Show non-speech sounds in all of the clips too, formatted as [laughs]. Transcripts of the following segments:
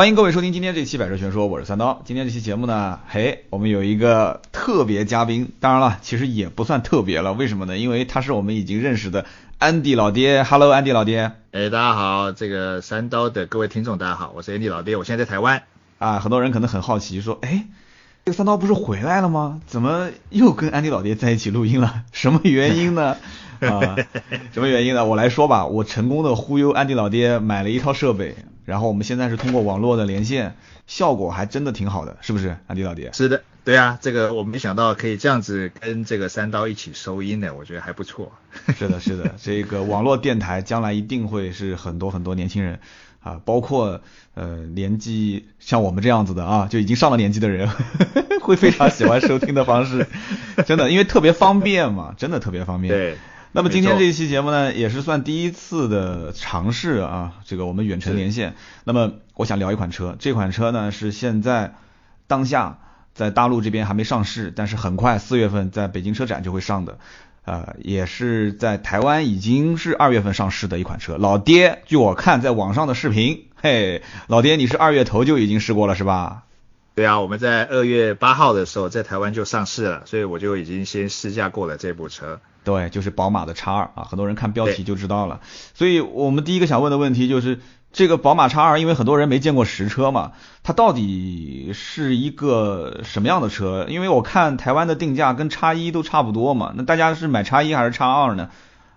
欢迎各位收听今天这期《百车全说》，我是三刀。今天这期节目呢，嘿，我们有一个特别嘉宾，当然了，其实也不算特别了。为什么呢？因为他是我们已经认识的安迪老爹。Hello，安迪老爹。哎，大家好，这个三刀的各位听众，大家好，我是安迪老爹，我现在在台湾。啊，很多人可能很好奇，说，哎，这个三刀不是回来了吗？怎么又跟安迪老爹在一起录音了？什么原因呢？[laughs] 啊，什么原因呢？我来说吧，我成功的忽悠安迪老爹买了一套设备，然后我们现在是通过网络的连线，效果还真的挺好的，是不是，安迪老爹？是的，对啊，这个我没想到可以这样子跟这个三刀一起收音的，我觉得还不错。[laughs] [laughs] 是的，是的，这个网络电台将来一定会是很多很多年轻人啊，包括呃年纪像我们这样子的啊，就已经上了年纪的人，[laughs] 会非常喜欢收听的方式，真的，因为特别方便嘛，真的特别方便。对。那么今天这一期节目呢，也是算第一次的尝试啊，这个我们远程连线。那么我想聊一款车，这款车呢是现在当下在大陆这边还没上市，但是很快四月份在北京车展就会上的，呃，也是在台湾已经是二月份上市的一款车。老爹，据我看在网上的视频，嘿，老爹你是二月头就已经试过了是吧？对啊，我们在二月八号的时候在台湾就上市了，所以我就已经先试驾过了这部车。对，就是宝马的叉二啊，很多人看标题就知道了。所以我们第一个想问的问题就是，这个宝马叉二，因为很多人没见过实车嘛，它到底是一个什么样的车？因为我看台湾的定价跟叉一都差不多嘛，那大家是买叉一还是叉二呢？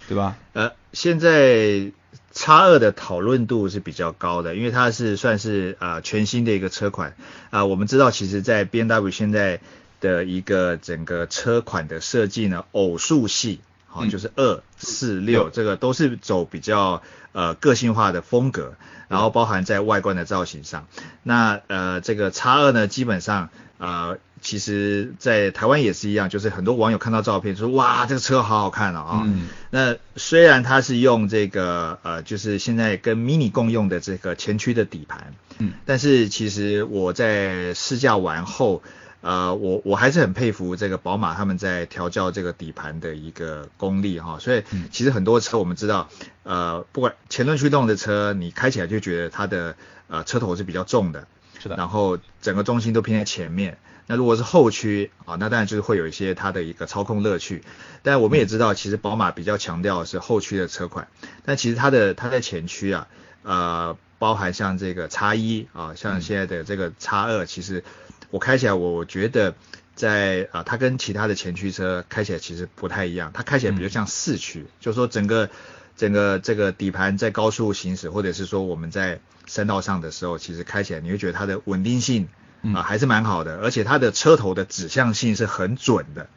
对吧？呃，现在叉二的讨论度是比较高的，因为它是算是啊全新的一个车款啊。我们知道，其实，在 B M W 现在。的一个整个车款的设计呢，偶数系，好，就是二四六，这个都是走比较呃个性化的风格，然后包含在外观的造型上。那呃这个叉二呢，基本上呃其实在台湾也是一样，就是很多网友看到照片说哇这个车好好看啊。嗯。那虽然它是用这个呃就是现在跟 Mini 共用的这个前驱的底盘，嗯，但是其实我在试驾完后。呃，我我还是很佩服这个宝马他们在调教这个底盘的一个功力哈，所以其实很多车我们知道，呃，不管前轮驱动的车，你开起来就觉得它的呃车头是比较重的，是的，然后整个重心都偏在前面。那如果是后驱啊，那当然就是会有一些它的一个操控乐趣。但我们也知道，其实宝马比较强调是后驱的车款，但其实它的它在前驱啊，呃，包含像这个叉一啊，像现在的这个叉二，其实。我开起来，我我觉得在啊，它跟其他的前驱车开起来其实不太一样，它开起来比较像四驱，就是说整个整个这个底盘在高速行驶，或者是说我们在山道上的时候，其实开起来你会觉得它的稳定性啊还是蛮好的，而且它的车头的指向性是很准的，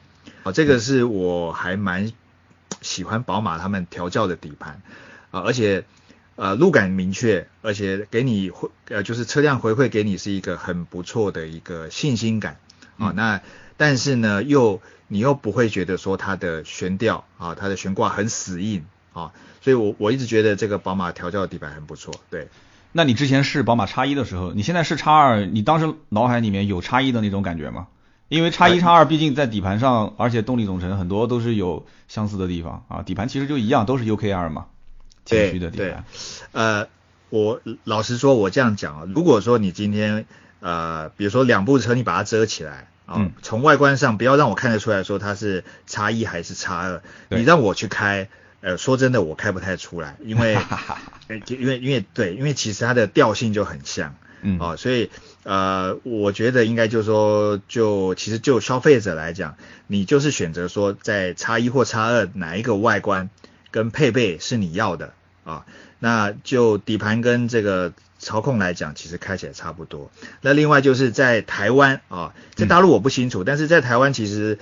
啊，这个是我还蛮喜欢宝马他们调教的底盘啊，而且。呃，路感明确，而且给你回呃，就是车辆回馈给你是一个很不错的一个信心感啊。那但是呢，又你又不会觉得说它的悬吊啊，它的悬挂很死硬啊。所以我我一直觉得这个宝马调教的底盘很不错。对，那你之前试宝马叉一的时候，你现在试叉二，你当时脑海里面有叉一的那种感觉吗？因为叉一叉二毕竟在底盘上，而且动力总成很多都是有相似的地方啊，底盘其实就一样，都是 UKR 嘛。对对，呃，我老实说，我这样讲啊，如果说你今天呃，比如说两部车你把它遮起来啊，从外观上不要让我看得出来说它是叉一还是叉二，你让我去开，呃，说真的我开不太出来，因为 [laughs] 因为因为对，因为其实它的调性就很像，嗯，哦，所以呃，我觉得应该就是说，就其实就消费者来讲，你就是选择说在叉一或叉二哪一个外观。跟配备是你要的啊，那就底盘跟这个操控来讲，其实开起来差不多。那另外就是在台湾啊，在大陆我不清楚，但是在台湾其实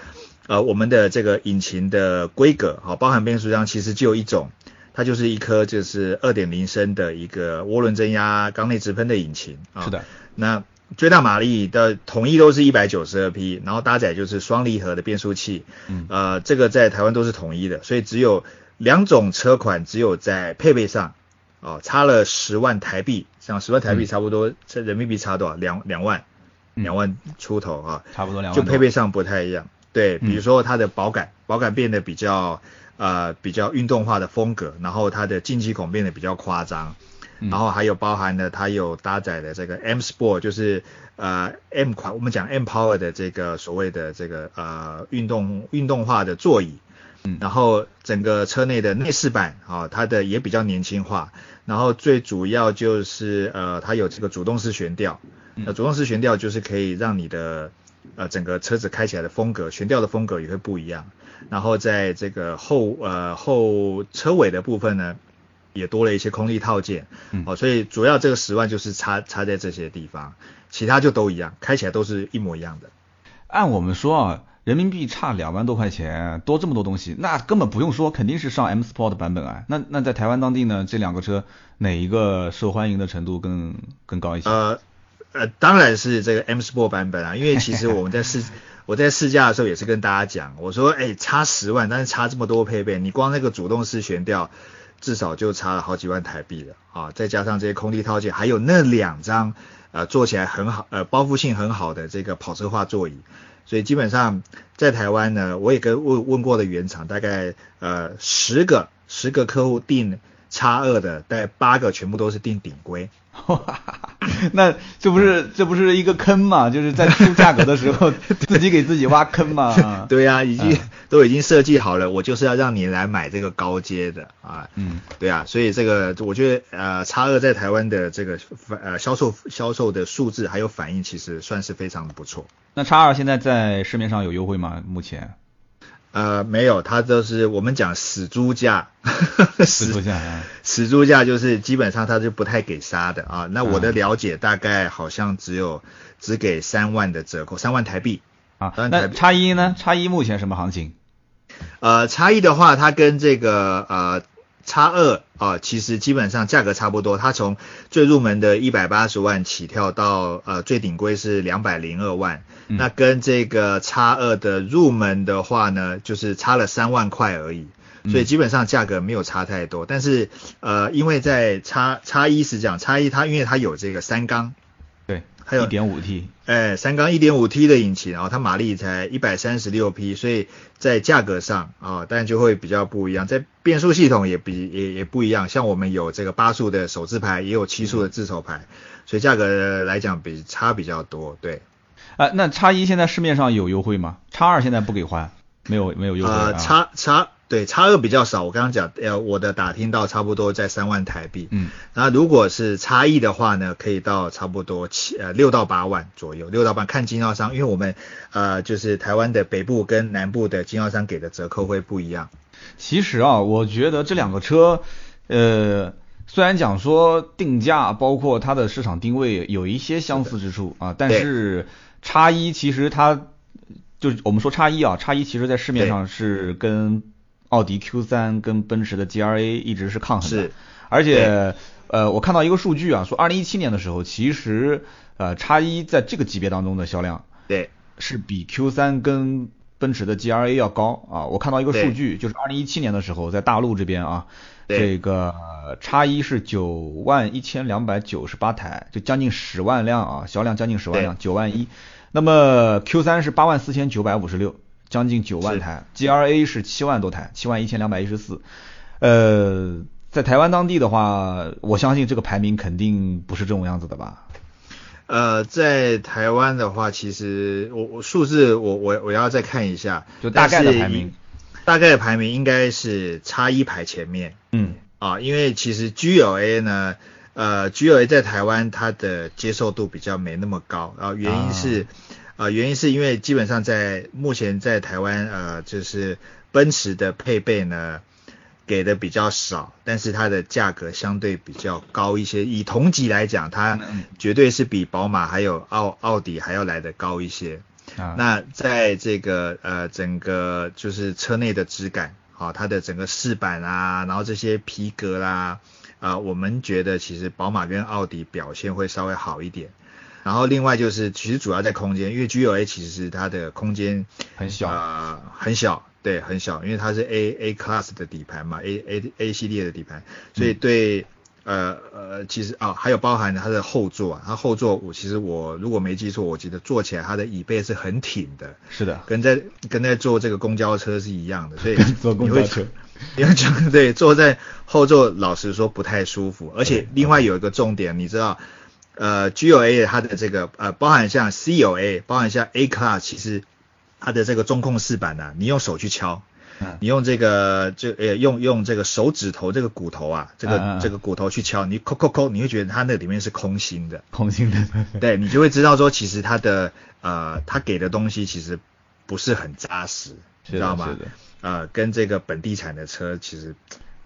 呃我们的这个引擎的规格啊，包含变速箱其实就一种，它就是一颗就是二点零升的一个涡轮增压缸内直喷的引擎啊。是的。那最大马力的统一都是一百九十二匹，然后搭载就是双离合的变速器，嗯，呃这个在台湾都是统一的，所以只有。两种车款只有在配备上，哦，差了十万台币，像十万台币差不多，这人民币差多少？两两万，两万出头啊，差不多两万。就配备上不太一样，对，比如说它的保感，保感变得比较呃比较运动化的风格，然后它的进气孔变得比较夸张，然后还有包含了它有搭载的这个 M Sport，就是呃 M 款，我们讲 M Power 的这个所谓的这个呃运动运动化的座椅。嗯然后整个车内的内饰板啊，它的也比较年轻化。然后最主要就是呃，它有这个主动式悬吊。嗯那主动式悬吊就是可以让你的呃整个车子开起来的风格，悬吊的风格也会不一样。然后在这个后呃后车尾的部分呢，也多了一些空力套件。嗯哦，所以主要这个十万就是差差在这些地方，其他就都一样，开起来都是一模一样的。按我们说啊，人民币差两万多块钱，多这么多东西，那根本不用说，肯定是上 M Sport 版本啊。那那在台湾当地呢，这两个车哪一个受欢迎的程度更更高一些？呃呃，当然是这个 M Sport 版本啊，因为其实我们在试 [laughs] 我在试驾的时候也是跟大家讲，我说哎差十万，但是差这么多配备，你光那个主动式悬吊至少就差了好几万台币了啊，再加上这些空力套件，还有那两张呃坐起来很好呃包覆性很好的这个跑车化座椅。所以基本上在台湾呢，我也跟问问过的原厂，大概呃十个十个客户订叉二的，大概八个全部都是订顶规。[laughs] 那这不是这不是一个坑嘛？就是在出价格的时候 [laughs] 自己给自己挖坑嘛？[laughs] 对呀、已经、都已经设计好了，我就是要让你来买这个高阶的啊。嗯，对啊，所以这个我觉得呃，叉二在台湾的这个反呃销售销售的数字还有反应，其实算是非常不错。那叉二现在在市面上有优惠吗？目前呃，没有，它就是我们讲死猪价，[laughs] 死猪价啊死猪价就是基本上它是不太给杀的啊。那我的嗯了解大概好像只有只给三万的折扣，三万台币。啊，那叉一呢？叉一目前什么行情？呃，叉一的话，它跟这个呃叉二啊，其实基本上价格差不多。它从最入门的一百八十万起跳到呃最顶规是两百零二万，嗯那跟这个叉二的入门的话呢，就是差了三万块而已。所以基本上价格没有差太多，但是呃，因为在叉叉一是这样，叉一它因为它有这个三缸，对，还有一点五 T，哎，三缸 1.5T 的引擎，然后它马力才136匹，所以在价格上啊，当然就会比较不一样。在变速系统也比也也不一样，像我们有这个八速的手自排，也有七速的自手排，所以价格来讲比差比较多。对，啊，那叉一现在市面上有优惠吗？叉二现在不给换，没有没有优惠啊。呃，叉叉对差额比较少，我刚刚讲，呃，我的打听到差不多在三万台币。嗯，那如果是差异的话呢，可以到差不多七呃六到八万左右，六到八看经销商，因为我们呃就是台湾的北部跟南部的经销商给的折扣会不一样。其实啊，我觉得这两个车，呃，虽然讲说定价包括它的市场定位有一些相似之处啊，但是叉一其实它就是我们说叉一啊，叉一其实在市面上是跟奥迪 Q 三跟奔驰的 GRA 一直是抗衡的。是，而且呃，我看到一个数据啊，说二零一七年的时候，其实呃叉一在这个级别当中的销量对，是比 Q 三跟奔驰的 GRA 要高啊！我看到一个数据，就是二零一七年的时候，在大陆这边啊，这个叉一是九万一千两百九十八台，就将近十万辆啊，销量将近十万辆，九万一。那么 Q 三是八万四千九百五十六，将近九万台，GRA 是七万多台，七万一千两百一十四。呃，在台湾当地的话，我相信这个排名肯定不是这种样子的吧？呃，在台湾的话，其实我我数字我我我要再看一下，就大概的排名，大概的排名应该是差一排前面。嗯，啊，因为其实 GLA 呢，呃，GLA 在台湾它的接受度比较没那么高，然后原因是，呃，原因是因为基本上在目前在台湾，呃，就是奔驰的配备呢给的比较少，但是它的价格相对比较高一些。以同级来讲，它嗯绝对是比宝马还有奥奥迪还要来的高一些。啊，那在这个呃整个就是车内的质感，好、它的整个饰板啊，然后这些皮革啦，啊、我们觉得其实宝马跟奥迪表现会稍微好一点。然后另外就是，其实主要在空间，因为 GLA 其实它的空间很小。呃，很小，对，很小，因为它是 A A class 的底盘嘛，A A A 系列的底盘，所以对。呃呃，其实啊，还有包含它的后座啊，它后座我其实我如果没记错，我记得坐起来它的椅背是很挺的，是的，跟在跟在坐这个公交车是一样的，所以 [laughs] 坐公交车。你要讲 [laughs] 对，坐在后座，老实说不太舒服，而且另外有一个重点，你知道，呃，G O A 它的这个呃，包含像 C O A，包含像 A Class，其实它的这个中控饰板呢、你用手去敲。你用这个就呃用用这个手指头这个骨头啊，这个、这个骨头去敲，你抠抠抠，你会觉得它那里面是空心的，空心的，[laughs] 对你就会知道说，其实它的呃它给的东西其实不是很扎实，知道吗？呃，跟这个本地产的车其实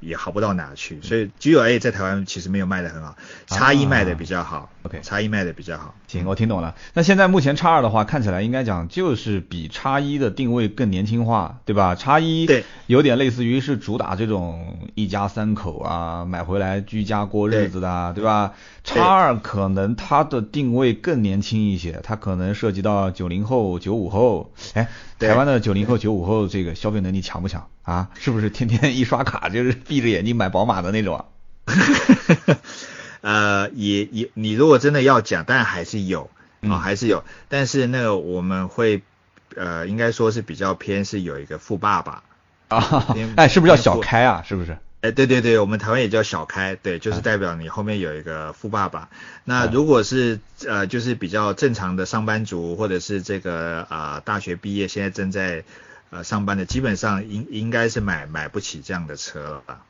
也好不到哪去，所以 G O A 在台湾其实没有卖的很好，叉一卖的比较好、啊 OK 叉一卖的比较好。行，我听懂了。那现在目前叉二的话，看起来应该讲就是比叉一的定位更年轻化，对吧？叉一对有点类似于是主打这种一家三口啊，买回来居家过日子的啊，对吧？对叉二可能它的定位更年轻一些，它可能涉及到九零后、九五后。哎，台湾的九零后、九五后这个消费能力强不强啊？是不是天天一刷卡就是闭着眼睛买宝马的那种啊？[laughs] 呃，也也，你如果真的要讲，但还是有啊、嗯还是有，但是那个我们会呃，应该说是比较偏是有一个富爸爸，啊偏，[laughs] 哎，是不是叫小开啊？是不是？哎，对对对，我们台湾也叫小开，对，就是啊代表你后面有一个富爸爸。那啊如果是呃，就是比较正常的上班族，或者是这个啊、呃大学毕业，现在正在呃上班的，基本上应应该是买买不起这样的车了吧？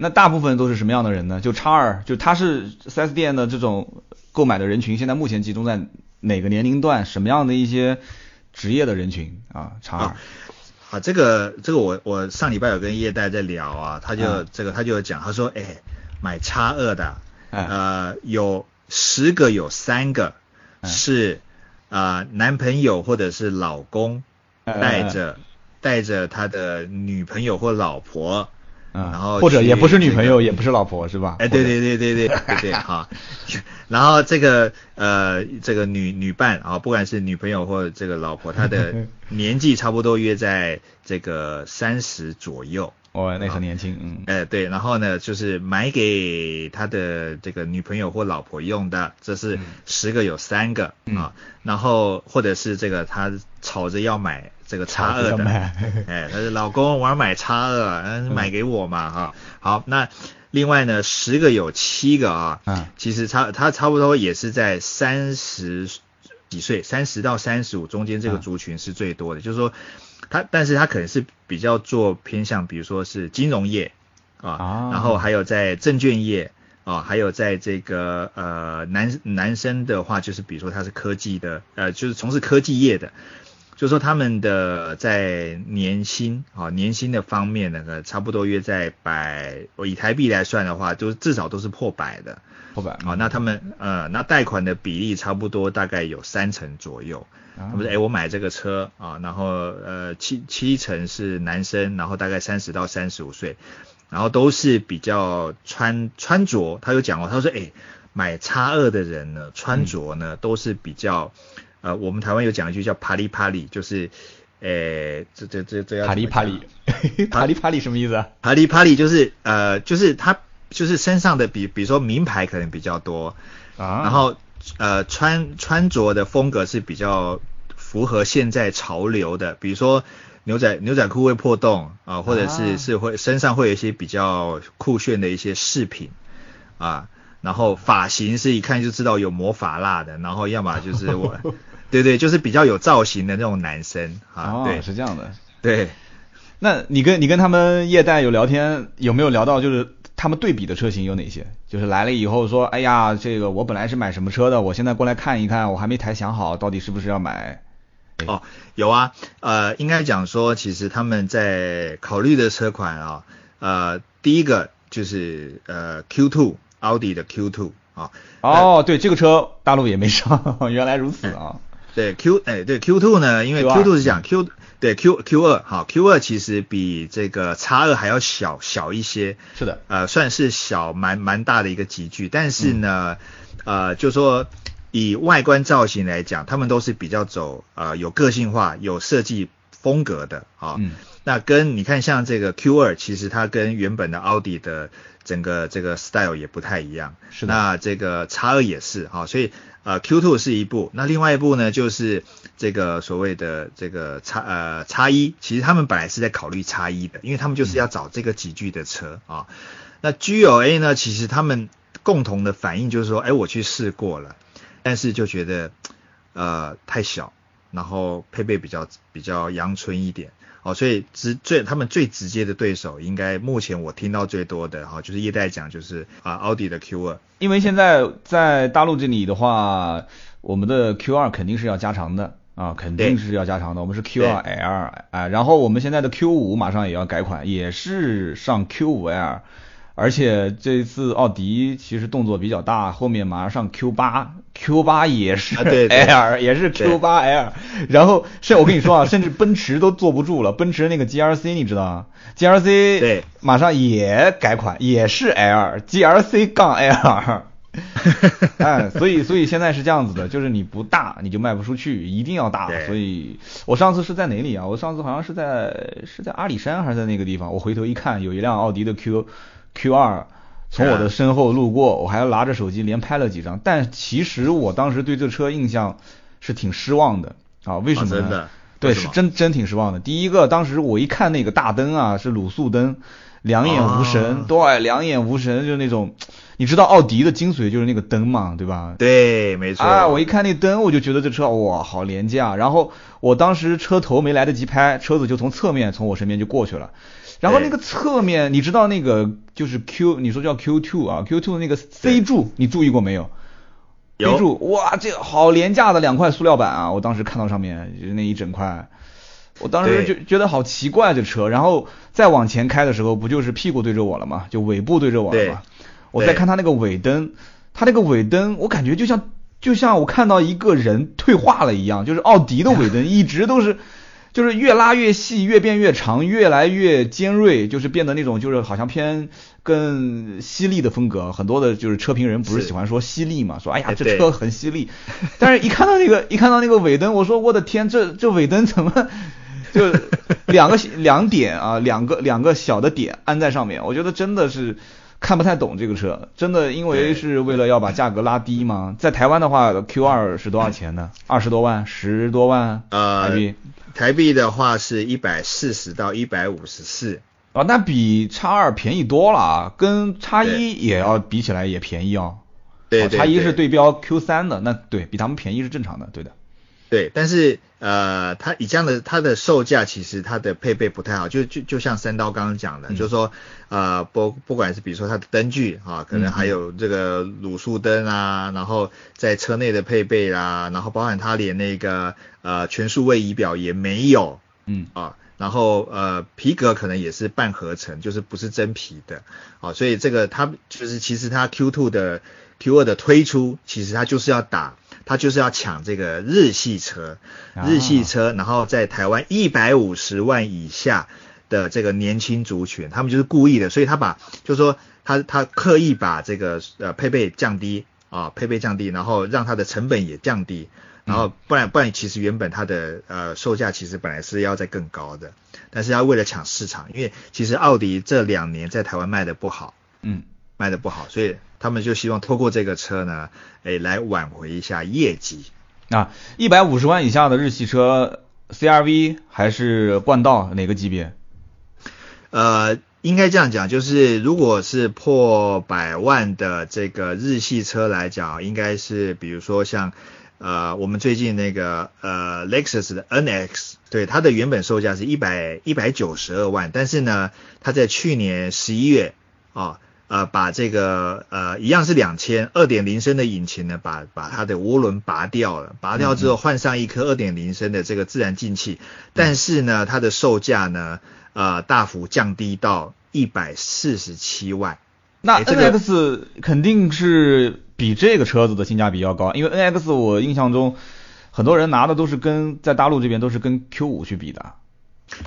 那大部分都是什么样的人呢？就叉二，就它是 4S 店的这种购买的人群，现在目前集中在哪个年龄段？什么样的一些职业的人群啊？叉二啊啊，这个这个我我上礼拜有跟叶代在聊啊，他就、嗯这个他就讲，他说哎，买叉二的，哎呃，有十个有三个嗯是呃男朋友或者是老公哎带着带着他的女朋友或老婆，嗯，然后或者也不是女这个朋友，也不是老婆，是吧？哎，对对对对对对对，[laughs] 好。然后这个呃，这个女女伴啊，不管是女朋友或者这个老婆，她的 [laughs] 年纪差不多约在这个三十左右。哦，那很年轻，嗯，哎，对，然后呢，就是买给他的这个女朋友或老婆用的，这是十个有三个、嗯啊，然后或者是这个他吵着要买这个叉二的，[laughs] 哎，他说老公我要买叉二，嗯，买给我嘛哈、好，那另外呢，十个有七个啊，嗯。其实差他差不多也是在三十几岁，三十到三十五中间这个嗯。族群是最多的，就是说他，但是他可能是比较做偏向，比如说是金融业啊，啊。然后还有在证券业啊，还有在这个呃男男生的话，就是比如说他是科技的，呃，就是从事科技业的。就说他们的在年薪啊年薪的方面呢，呃差不多约在百，我以台币来算的话，就至少都是破百的。破百好，那他们呃，那贷款的比例差不多大概有三成左右。啊他们说，哎，我买这个车啊，然后呃七七成是男生，然后大概三十到三十五岁，然后都是比较穿穿着，他有讲过，他说，哎，买叉二的人呢，穿着呢、都是比较，呃，我们台湾有讲一句叫啪里啪里，就是，诶，这这这这要啪里啪里，[laughs] 啪里啪里什么意思啊？啪里啪里就是呃，就是他就是身上的比比如说名牌可能比较多，啊，然后呃穿穿着的风格是比较符合现在潮流的，比如说牛仔牛仔裤会破洞啊、或者是、啊。是会身上会有一些比较酷炫的一些饰品啊，然后发型是一看就知道有魔法蜡的，然后要么就是我对对，就是比较有造型的那种男生啊，哦，对是这样的。对。那你跟你跟他们业代有聊天，有没有聊到就是他们对比的车型有哪些？就是来了以后说，哎呀，这个我本来是买什么车的，我现在过来看一看，我还没太想好到底是不是要买。哦，有啊，呃，应该讲说，其实他们在考虑的车款啊，呃，第一个就是呃 Q2，奥迪的 Q2 啊，哦，对，这个车大陆也没上，[laughs] 原来如此啊。[laughs] 对 Q，哎，对 Q2 呢，因为 Q two 是讲 Q，对 Q Q2 好，Q2 其实比这个 X 二还要小小一些，是的，呃，算是小蛮蛮大的一个集距，但是呢，呃，就说以外观造型来讲，他们都是比较走呃有个性化、有设计风格的啊。嗯那跟你看像这个 Q2，其实它跟原本的奥迪的整个这个 style 也不太一样。是的那这个 X 二也是哈、所以呃 Q2 是一部，那另外一部呢就是这个所谓的这个叉呃叉一，其实他们本来是在考虑叉一的，因为他们就是要找这个几具的车啊。那 GLA 呢，其实他们共同的反应就是说，哎，我去试过了，但是就觉得呃太小，然后配备比较比较阳春一点。哦，所以直最他们最直接的对手，应该目前我听到最多的哈，就是业代讲就是啊奥迪的 Q 二，因为现在在大陆这里的话，我们的 Q 二肯定是要加长的啊，肯定是要加长的，我们是 Q 二 L 啊，然后我们现在的 Q 五马上也要改款，也是上 Q 五 L。而且这次奥迪其实动作比较大，后面马上上 Q 八，Q 八也是 L，[laughs] 也是 Q 八 L。然后是我跟你说啊，甚至奔驰都坐不住了，[laughs] 奔驰那个 GRC 你知道吗？GRC 对，马上也改款，也是 L，GRC 杠 L。[laughs] 哎，所以所以现在是这样子的，就是你不大你就卖不出去，一定要大。所以我上次是在哪里啊？我上次好像是在是在阿里山还是在那个地方？我回头一看，有一辆奥迪的 Q。Q 二从我的身后路过，我还要拿着手机连拍了几张。但其实我当时对这车印象是挺失望的啊，为什么呢？对，是真真挺失望的。第一个，当时我一看那个大灯啊，是卤素灯，两眼无神，对，两眼无神，就是那种，你知道奥迪的精髓就是那个灯嘛，对吧？对，没错。啊，我一看那灯，我就觉得这车哇，好廉价。然后我当时车头没来得及拍，车子就从侧面从我身边就过去了。然后那个侧面，你知道那个就是 Q，你说叫 Q2 啊，Q2 那个 C 柱，你注意过没有？C 柱，哇，这好廉价的两块塑料板啊！我当时看到上面就是那一整块，我当时就觉得好奇怪这车。然后再往前开的时候，不就是屁股对着我了吗？就尾部对着我了吗？我再看它那个尾灯，它那个尾灯，我感觉就像就像我看到一个人退化了一样，就是奥迪的尾灯 [laughs] 一直都是。就是越拉越细，越变越长，越来越尖锐，就是变得那种就是好像偏更犀利的风格。很多的就是车评人不是喜欢说犀利嘛，说哎呀这车很犀利。但是一看到那个 [laughs] 一看到那个尾灯，我说我的天，这这尾灯怎么 [laughs] 就两个两点啊，两个两个小的点安在上面，我觉得真的是看不太懂这个车。真的因为是为了要把价格拉低吗？在台湾的话，Q 二是多少钱呢？二十多万，十多万台币。台币的话是一百四十到一百五十四啊，那比叉二便宜多了啊，跟叉一也要比起来也便宜哦。对，叉一是对标 Q 三的，那对比他们便宜是正常的，对的。对，但是呃，它以这样的它的售价，其实它的配备不太好，就就就像三刀刚刚讲的，就是说呃不不管是比如说它的灯具啊，可能还有这个卤素灯啊，然后在车内的配备啦，然后包含它连那个呃全数位仪表也没有，嗯啊，然后呃皮革可能也是半合成，就是不是真皮的，啊，所以这个它就是其实它 Q2 的 Q2 的推出，其实它就是要打。他就是要抢这个日系车，日系车，然后在台湾一百五十万以下的这个年轻族群，他们就是故意的，所以他把，就是说他他刻意把这个呃配备降低啊，配备降低，然后让它的成本也降低，然后不然不然其实原本它的呃售价其实本来是要在更高的，但是要为了抢市场，因为其实奥迪这两年在台湾卖的不好，嗯。卖的不好，所以他们就希望透过这个车呢，哎，来挽回一下业绩。啊，一百五十万以下的日系车，CRV 还是冠道哪个级别？呃，应该这样讲，就是如果是破百万的这个日系车来讲，应该是比如说像呃我们最近那个呃 Lexus 的 NX，对它的原本售价是一百一百九十二万，但是呢，它在去年十一月啊。呃，把这个呃一样是两千二点零升的引擎呢，把把它的涡轮拔掉了，拔掉之后换上一颗二点零升的这个自然进气，但是呢，它的售价呢，呃大幅降低到一百四十七万。那 N X 肯定是比这个车子的性价比要高，因为 N X 我印象中很多人拿的都是跟在大陆这边都是跟 Q 五去比的。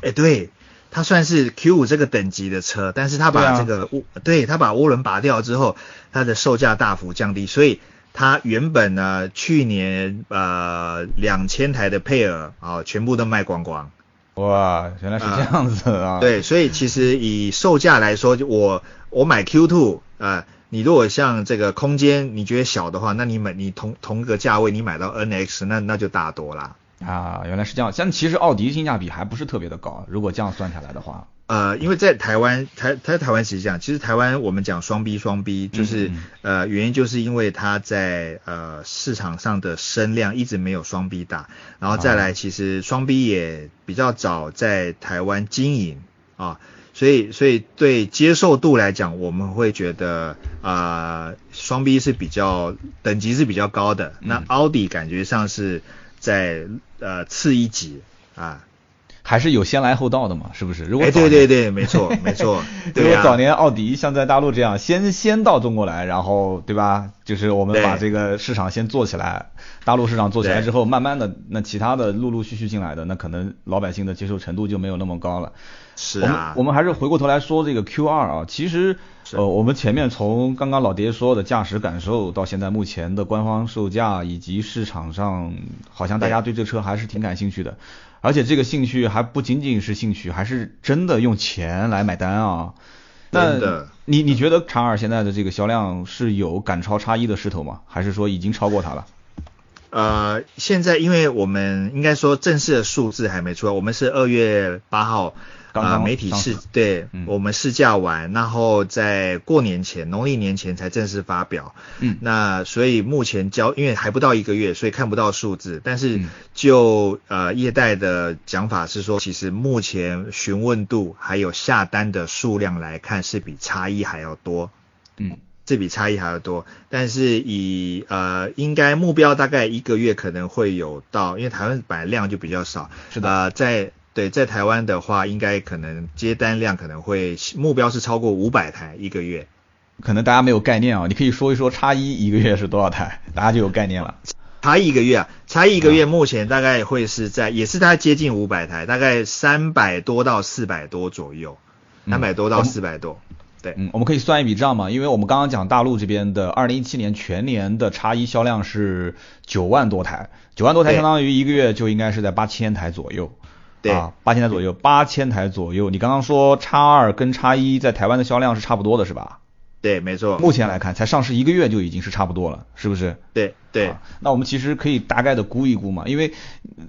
哎，对。它算是 Q 五这个等级的车，但是它把这个涡，对，它把涡轮拔掉之后，它的售价大幅降低，所以它原本呢，去年呃两千台的配额啊，全部都卖光光。哇，原来是这样子啊。对，所以其实以售价来说，就我我买 Q two 呃你如果像这个空间你觉得小的话，那你买你同同个价位你买到 NX 那那就大多啦。啊，原来是这样。像其实奥迪性价比还不是特别的高，如果这样算下来的话。呃，因为在台湾，台在台湾其实这样，其实台湾我们讲双 B 双 B，就是呃原因就是因为它在呃市场上的声量一直没有双 B 大，然后再来其实双 B 也比较早在台湾经营啊，所以所以对接受度来讲，我们会觉得啊双 B 是比较等级是比较高的，那奥迪感觉上是在呃次一级啊。还是有先来后到的嘛，是不是？如果哎，对对对，没错 [laughs] 没错。如果早年奥迪像在大陆这样先先到中国来，然后对吧？就是我们把这个市场先做起来，大陆市场做起来之后，慢慢的那其他的陆陆续续进来的，那可能老百姓的接受程度就没有那么高了。是啊。我们还是回过头来说这个 Q 二啊，其实呃我们前面从刚刚老爹说的驾驶感受到现在目前的官方售价以及市场上，好像大家对这车还是挺感兴趣的。而且这个兴趣还不仅仅是兴趣，还是真的用钱来买单啊！那你你觉得叉二现在的这个销量是有赶超叉一的势头吗？还是说已经超过它了？呃，现在因为我们应该说正式的数字还没出来，我们是二月八号。啊，媒体试对，我们试驾完，然后在过年前，农历年前才正式发表。嗯，那所以目前交，因为还不到一个月，所以看不到数字。但是就呃业代的讲法是说，其实目前询问度还有下单的数量来看，是比差异还要多。嗯，这比差异还要多。但是以呃应该目标大概一个月可能会有到，因为台湾本来量就比较少。是的，在。对，在台湾的话，应该可能接单量可能会目标是超过五百台一个月。可能大家没有概念啊，你可以说一说叉一一个月是多少台，大家就有概念了。叉一一个月啊，叉一一个月目前大概会是在，也是大概接近五百台，大概三百多到四百多左右，三百多到四百多。对，嗯，我们可以算一笔账嘛，因为我们刚刚讲大陆这边的二零一七年全年的叉一销量是九万多台，九万多台相当于一个月就应该是在八千台左右。啊，八千台左右，八千台左右。你刚刚说叉二跟叉一在台湾的销量是差不多的，是吧？对，没错。目前来看，才上市一个月就已经是差不多了，是不是？对对。那我们其实可以大概的估一估嘛，因为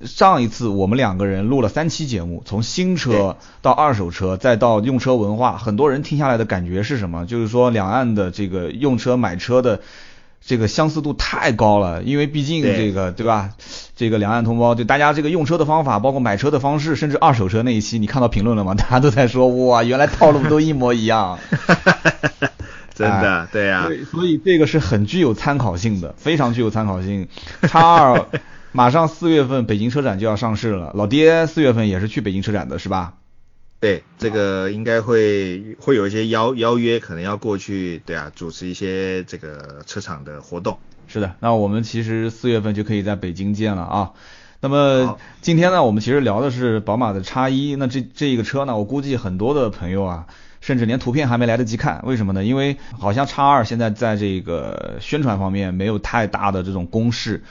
上一次我们两个人录了三期节目，从新车到二手车再到用车文化，很多人听下来的感觉是什么？就是说两岸的这个用车买车的。这个相似度太高了，因为毕竟这个对吧？这个两岸同胞，就大家这个用车的方法，包括买车的方式，甚至二手车那一期，你看到评论了吗？[laughs] 大家都在说哇，原来套路都一模一样。[laughs] 真的，对呀。对，所以这个是很具有参考性的，非常具有参考性。叉二马上四月份北京车展就要上市了，老爹四月份也是去北京车展的是吧？对，这个应该会会有一些邀邀约，可能要过去，对啊，主持一些这个车厂的活动。是的，那我们其实四月份就可以在北京见了啊。那么今天呢，我们其实聊的是宝马的叉一，那这这一个车呢，我估计很多的朋友啊，甚至连图片还没来得及看，为什么呢？因为好像叉二现在在这个宣传方面没有太大的这种攻势。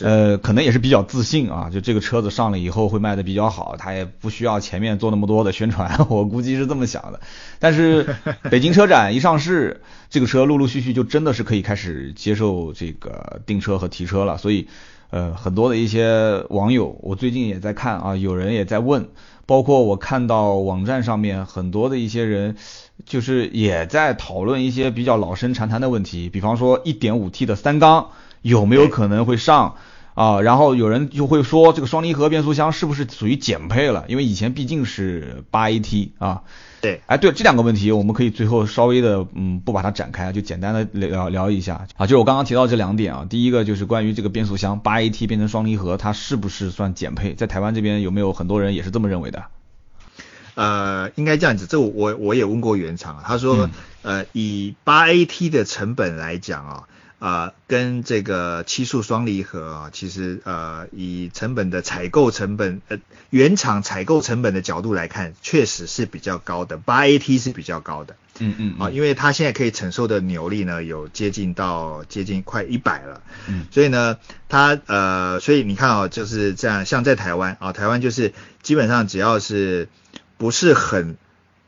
呃，可能也是比较自信啊，就这个车子上了以后会卖的比较好，他也不需要前面做那么多的宣传，[laughs] 我估计是这么想的。但是 [laughs] 北京车展一上市，这个车陆陆续续就真的是可以开始接受这个订车和提车了。所以，呃，很多的一些网友，我最近也在看啊，有人也在问，包括我看到网站上面很多的一些人，就是也在讨论一些比较老生常谈的问题，比方说 1.5T 的三缸。有没有可能会上啊？然后有人就会说，这个双离合变速箱是不是属于减配了？因为以前毕竟是八 AT 啊。对，哎，对，这两个问题我们可以最后稍微的，嗯，不把它展开，就简单的聊聊一下啊。就是我刚刚提到这两点啊，第一个就是关于这个变速箱八 AT 变成双离合，它是不是算减配？在台湾这边有没有很多人也是这么认为的？呃，应该这样子，这我我也问过原厂，他说，呃，以八 AT 的成本来讲啊。啊，跟这个七速双离合啊，其实呃，以成本的采购成本，呃，原厂采购成本的角度来看，确实是比较高的。八 AT 是比较高的，嗯嗯，啊，因为它现在可以承受的扭力呢，有接近到接近快一百了，嗯，所以呢，它呃，所以你看啊，就是这样，像在台湾啊，台湾就是基本上只要是不是很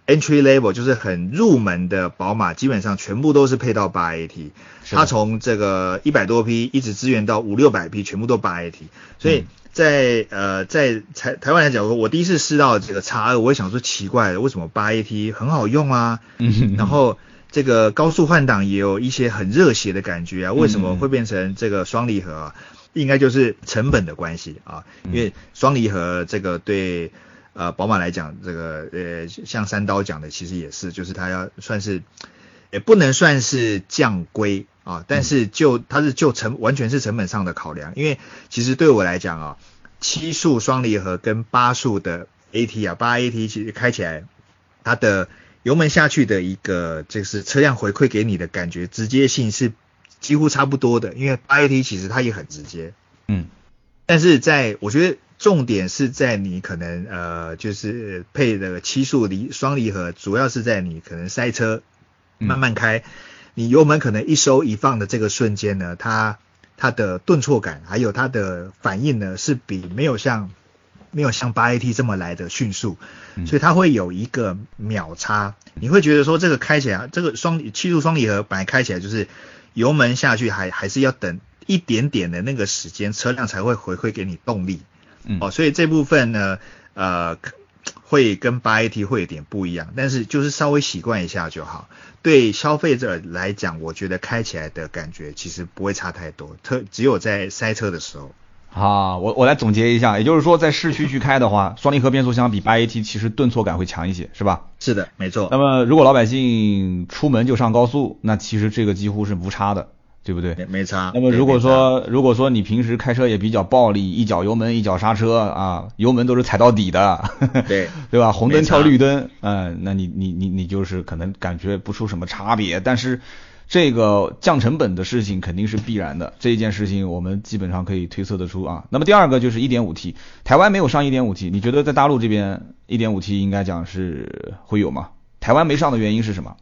entry level 就是很入门的宝马，基本上全部都是配到八 AT，它从这个一百多匹一直支援到五六百匹，全部都八 AT，所以在呃在台台湾来讲，我第一次试到这个叉二，我也想说奇怪了，为什么八 AT 很好用啊？嗯然后这个高速换挡也有一些很热血的感觉啊，为什么嗯。会变成这个双离合啊？应该就是成本的关系啊，嗯。因为双离合这个对呃宝马来讲，这个呃像三刀讲的其实也是，就是它要算是也不能算是降规啊，但是就它是就成完全是成本上的考量，因为其实对我来讲啊，七速双离合跟八速的 AT 啊，八 AT 其实开起来它的油门下去的一个就是车辆回馈给你的感觉直接性是几乎差不多的，因为八 AT 其实它也很直接，嗯。但是在我觉得重点是在你可能呃就是配的七速离双离合，主要是在你可能塞车嗯。慢慢开，你油门可能一收一放的这个瞬间呢，它它的顿挫感还有它的反应呢是比没有像没有像八 AT 这么来的迅速，嗯。所以它会有一个秒差，你会觉得说这个开起来这个双七速双离合本来开起来就是油门下去还还是要等一点点的那个时间，车辆才会回馈给你动力。嗯哦，所以这部分呢，呃，会跟八 AT 会有点不一样，但是就是稍微习惯一下就好。对消费者来讲，我觉得开起来的感觉其实不会差太多，特只有在塞车的时候。啊，我我来总结一下，也就是说，在市区去开的话，双离合变速箱比八 AT 其实顿挫感会强一些，是吧？是的，没错。那么如果老百姓出门就上高速，那其实这个几乎是无差的，对不对？没没差。那么如果说如果说你平时开车也比较暴力，一脚油门一脚刹车啊，油门都是踩到底的，对 [laughs] 对吧？红灯跳绿灯，嗯、那你你你你就是可能感觉不出什么差别，但是这个降成本的事情肯定是必然的，这一件事情我们基本上可以推测得出啊。那么第二个就是一点五 T，台湾没有上一点五 T，你觉得在大陆这边一点五 T 应该讲是会有吗？台湾没上的原因是什么？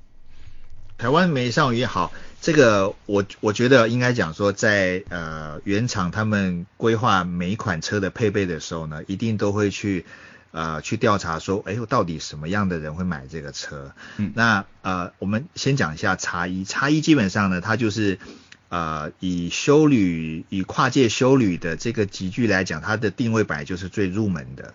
台湾没上也好，这个我我觉得应该讲说在，呃原厂他们规划每一款车的配备的时候呢，一定都会去呃去调查说，哎，到底什么样的人会买这个车？嗯。那呃我们先讲一下叉一，叉一基本上呢，它就是呃以修旅以跨界修旅的这个集聚来讲，它的定位本来就是最入门的。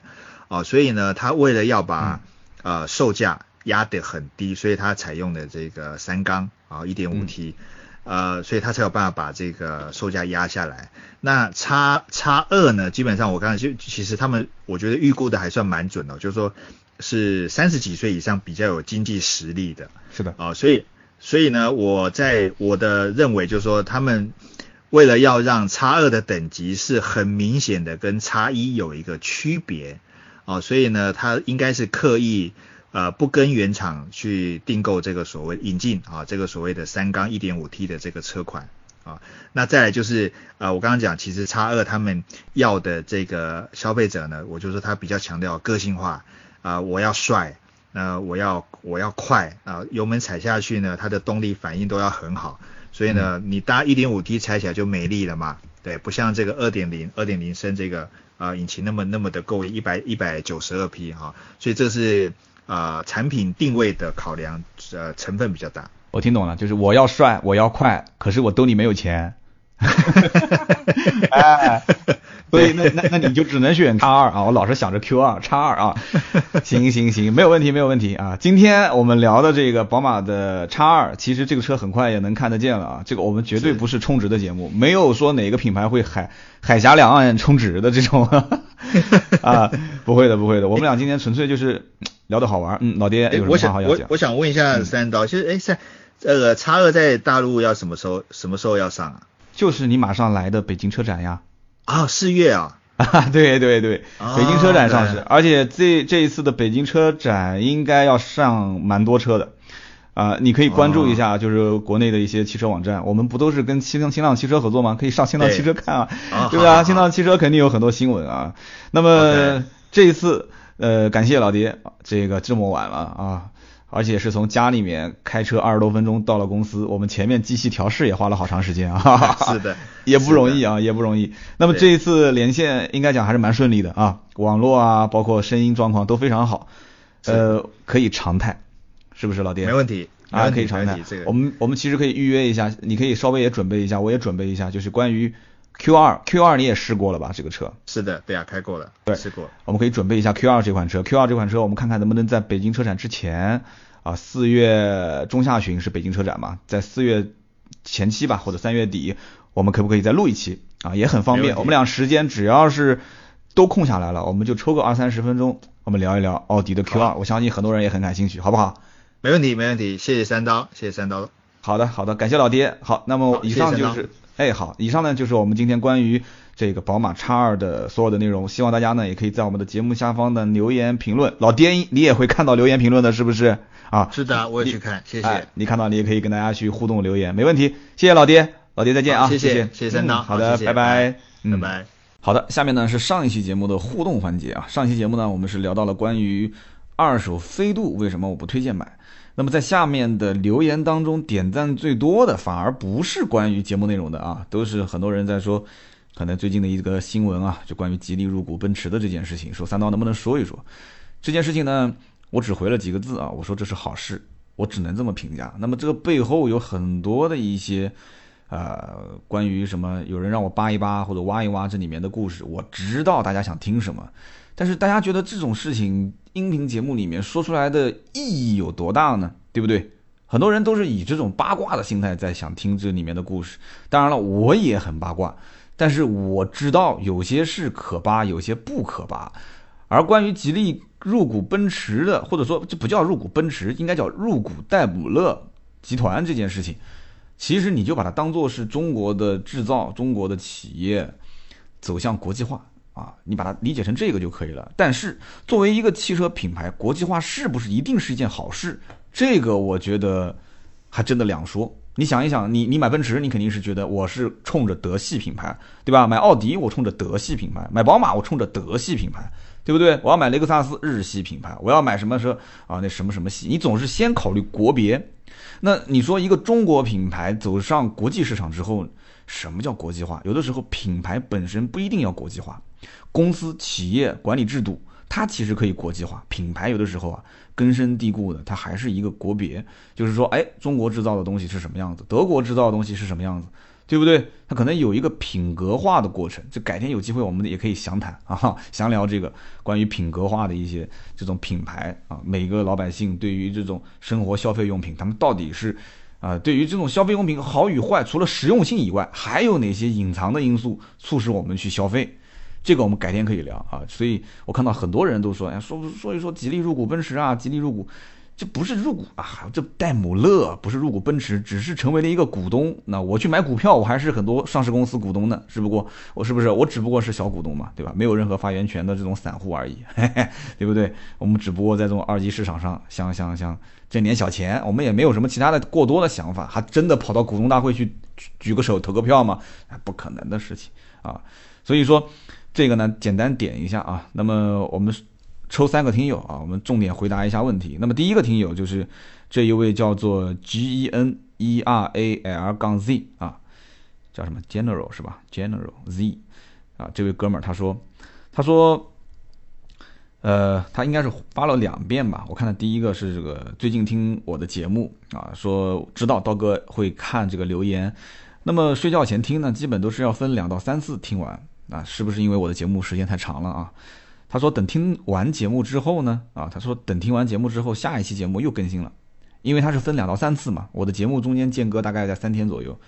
哦、所以呢，它为了要把、呃售价压得很低，所以它采用的这个三缸啊一点五 T，呃，所以它才有办法把这个售价压下来。那叉叉二呢，基本上我刚才就其实他们我觉得预估的还算蛮准的，就是说是三十几岁以上比较有经济实力的是的，啊、所以所以呢，我在我的认为就是说他们。为了要让叉二的等级是很明显的跟叉一有一个区别，哦，所以呢，它应该是刻意呃不跟原厂去订购这个所谓引进啊这个所谓的三缸一点五 T 的这个车款啊。那再来就是呃我刚刚讲，其实叉二他们要的这个消费者呢，我就说他比较强调个性化啊、我要帅。呃，我要我要快啊、油门踩下去呢，它的动力反应都要很好，所以呢，你搭一点五 T 踩起来就没力了嘛，对，不像这个二点零二点零升这个啊、引擎那么那么的够一百一百九十二匹哈，所以这是呃产品定位的考量，呃成分比较大。我听懂了，就是我要帅，我要快，可是我兜里没有钱。[laughs] 哎，[laughs] 所以那那那你就只能选叉二啊！[laughs] 我老是想着 Q 二叉二啊，行行行，没有问题没有问题啊！今天我们聊的这个宝马的叉二，其实这个车很快也能看得见了啊！这个我们绝对不是充值的节目，没有说哪个品牌会海海峡两岸充值的这种啊，不会的不会的，我们俩今天纯粹就是聊得好玩。嗯，老爹哎有什么我想我话好要讲？我想问一下三刀，其实哎三这个叉二在大陆要什么时候什么时候要上啊？就是你马上来的北京车展呀。啊、四月啊，[laughs] 啊，对对对，啊北京车展上市，对而且这这一次的北京车展应该要上蛮多车的，啊、你可以关注一哦下，就是国内的一些汽车网站，我们不都是跟新浪新浪汽车合作吗？可以上新浪汽车看啊，啊对吧？好好好新浪汽车肯定有很多新闻啊。那么这一次，呃，感谢老爹，这个这么晚了啊。而且是从家里面开车二十多分钟到了公司，我们前面机器调试也花了好长时间啊。[laughs] 是的，[laughs] 也不容易啊，也不容易。那么这一次连线应该讲还是蛮顺利的啊，网络啊，包括声音状况都非常好。呃，可以常态，是不是老爹？没问题。啊，可以常态。这个，我们我们其实可以预约一下，你可以稍微也准备一下，我也准备一下，就是关于 Q 二 Q 二你也试过了吧？这个车是的，对啊，开过了，对，试过。我们可以准备一下 Q 二这款车，Q 二这款车我们看看能不能在北京车展之前啊，四月中下旬是北京车展嘛，在四月前期吧，或者三月底，我们可不可以再录一期啊？也很方便，我们俩时间只要是都空下来了，我们就抽个二三十分钟，我们聊一聊奥迪的 Q 二，我相信很多人也很感兴趣，好不好？没问题，没问题，谢谢三刀，谢谢三刀。好的，好的，感谢老爹。好，那么以上就是，哎，好，以上呢就是我们今天关于这个宝马叉二的所有的内容。希望大家呢也可以在我们的节目下方的留言评论。老爹，你也会看到留言评论的，是不是？啊，是的，我也去看，谢谢。你看到你也可以跟大家去互动留言，没问题。谢谢老爹，老爹再见啊，谢谢，谢谢三刀。好的，拜拜，拜拜。好的，下面呢是上一期节目的互动环节啊。上一期节目呢我们是聊到了关于二手飞度为什么我不推荐买。那么在下面的留言当中，点赞最多的反而不是关于节目内容的啊，都是很多人在说，可能最近的一个新闻啊，就关于吉利入股奔驰的这件事情，说三刀能不能说一说这件事情呢？我只回了几个字啊，我说这是好事，我只能这么评价。那么这个背后有很多的一些，呃，关于什么，有人让我扒一扒或者挖一挖这里面的故事，我知道大家想听什么。但是大家觉得这种事情音频节目里面说出来的意义有多大呢？对不对？很多人都是以这种八卦的心态在想听这里面的故事。当然了，我也很八卦，但是我知道有些是可扒，有些不可扒。而关于吉利入股奔驰的，或者说这不叫入股奔驰，应该叫入股戴姆勒集团这件事情，其实你就把它当做是中国的制造，中国的企业走向国际化。啊，你把它理解成这个就可以了。但是作为一个汽车品牌，国际化是不是一定是一件好事？这个我觉得还真的两说。你想一想，你你买奔驰，你肯定是觉得我是冲着德系品牌，对吧？买奥迪，我冲着德系品牌；买宝马，我冲着德系品牌，对不对？我要买雷克萨斯，日系品牌；我要买什么车啊？那什么什么系？你总是先考虑国别。那你说一个中国品牌走上国际市场之后，什么叫国际化？有的时候品牌本身不一定要国际化。公司、企业管理制度，它其实可以国际化。品牌有的时候啊，根深蒂固的，它还是一个国别。就是说，哎，中国制造的东西是什么样子，德国制造的东西是什么样子，对不对？它可能有一个品格化的过程。这改天有机会，我们也可以详谈 [laughs] 啊，详聊这个关于品格化的一些这种品牌啊。每个老百姓对于这种生活消费用品，他们到底是啊，对于这种消费用品好与坏，除了实用性以外，还有哪些隐藏的因素促使我们去消费？这个我们改天可以聊啊，所以我看到很多人都说，哎，说说一说吉利入股奔驰啊，吉利入股，这不是入股啊，这戴姆勒不是入股奔驰，只是成为了一个股东。那我去买股票，我还是很多上市公司股东呢，只不过我是不是我只不过是小股东嘛，对吧？没有任何发言权的这种散户而已，嘿嘿，对不对？我们只不过在这种二级市场上想想想挣点小钱，我们也没有什么其他的过多的想法，还真的跑到股东大会去举个手投个票吗？不可能的事情啊，所以说。这个呢，简单点一下啊。那么我们抽三个听友啊，我们重点回答一下问题。那么第一个听友就是这一位叫做 G E N E R A L 杠 Z 啊，叫什么 General 是吧？General Z 啊，这位哥们儿他说，他说，呃，他应该是发了两遍吧。我看的第一个是这个最近听我的节目啊，说知道刀哥会看这个留言，那么睡觉前听呢，基本都是要分两到三次听完。啊，是不是因为我的节目时间太长了啊？他说等听完节目之后呢，啊，他说等听完节目之后，下一期节目又更新了，因为他是分两到三次嘛，我的节目中间间隔大概在三天左右。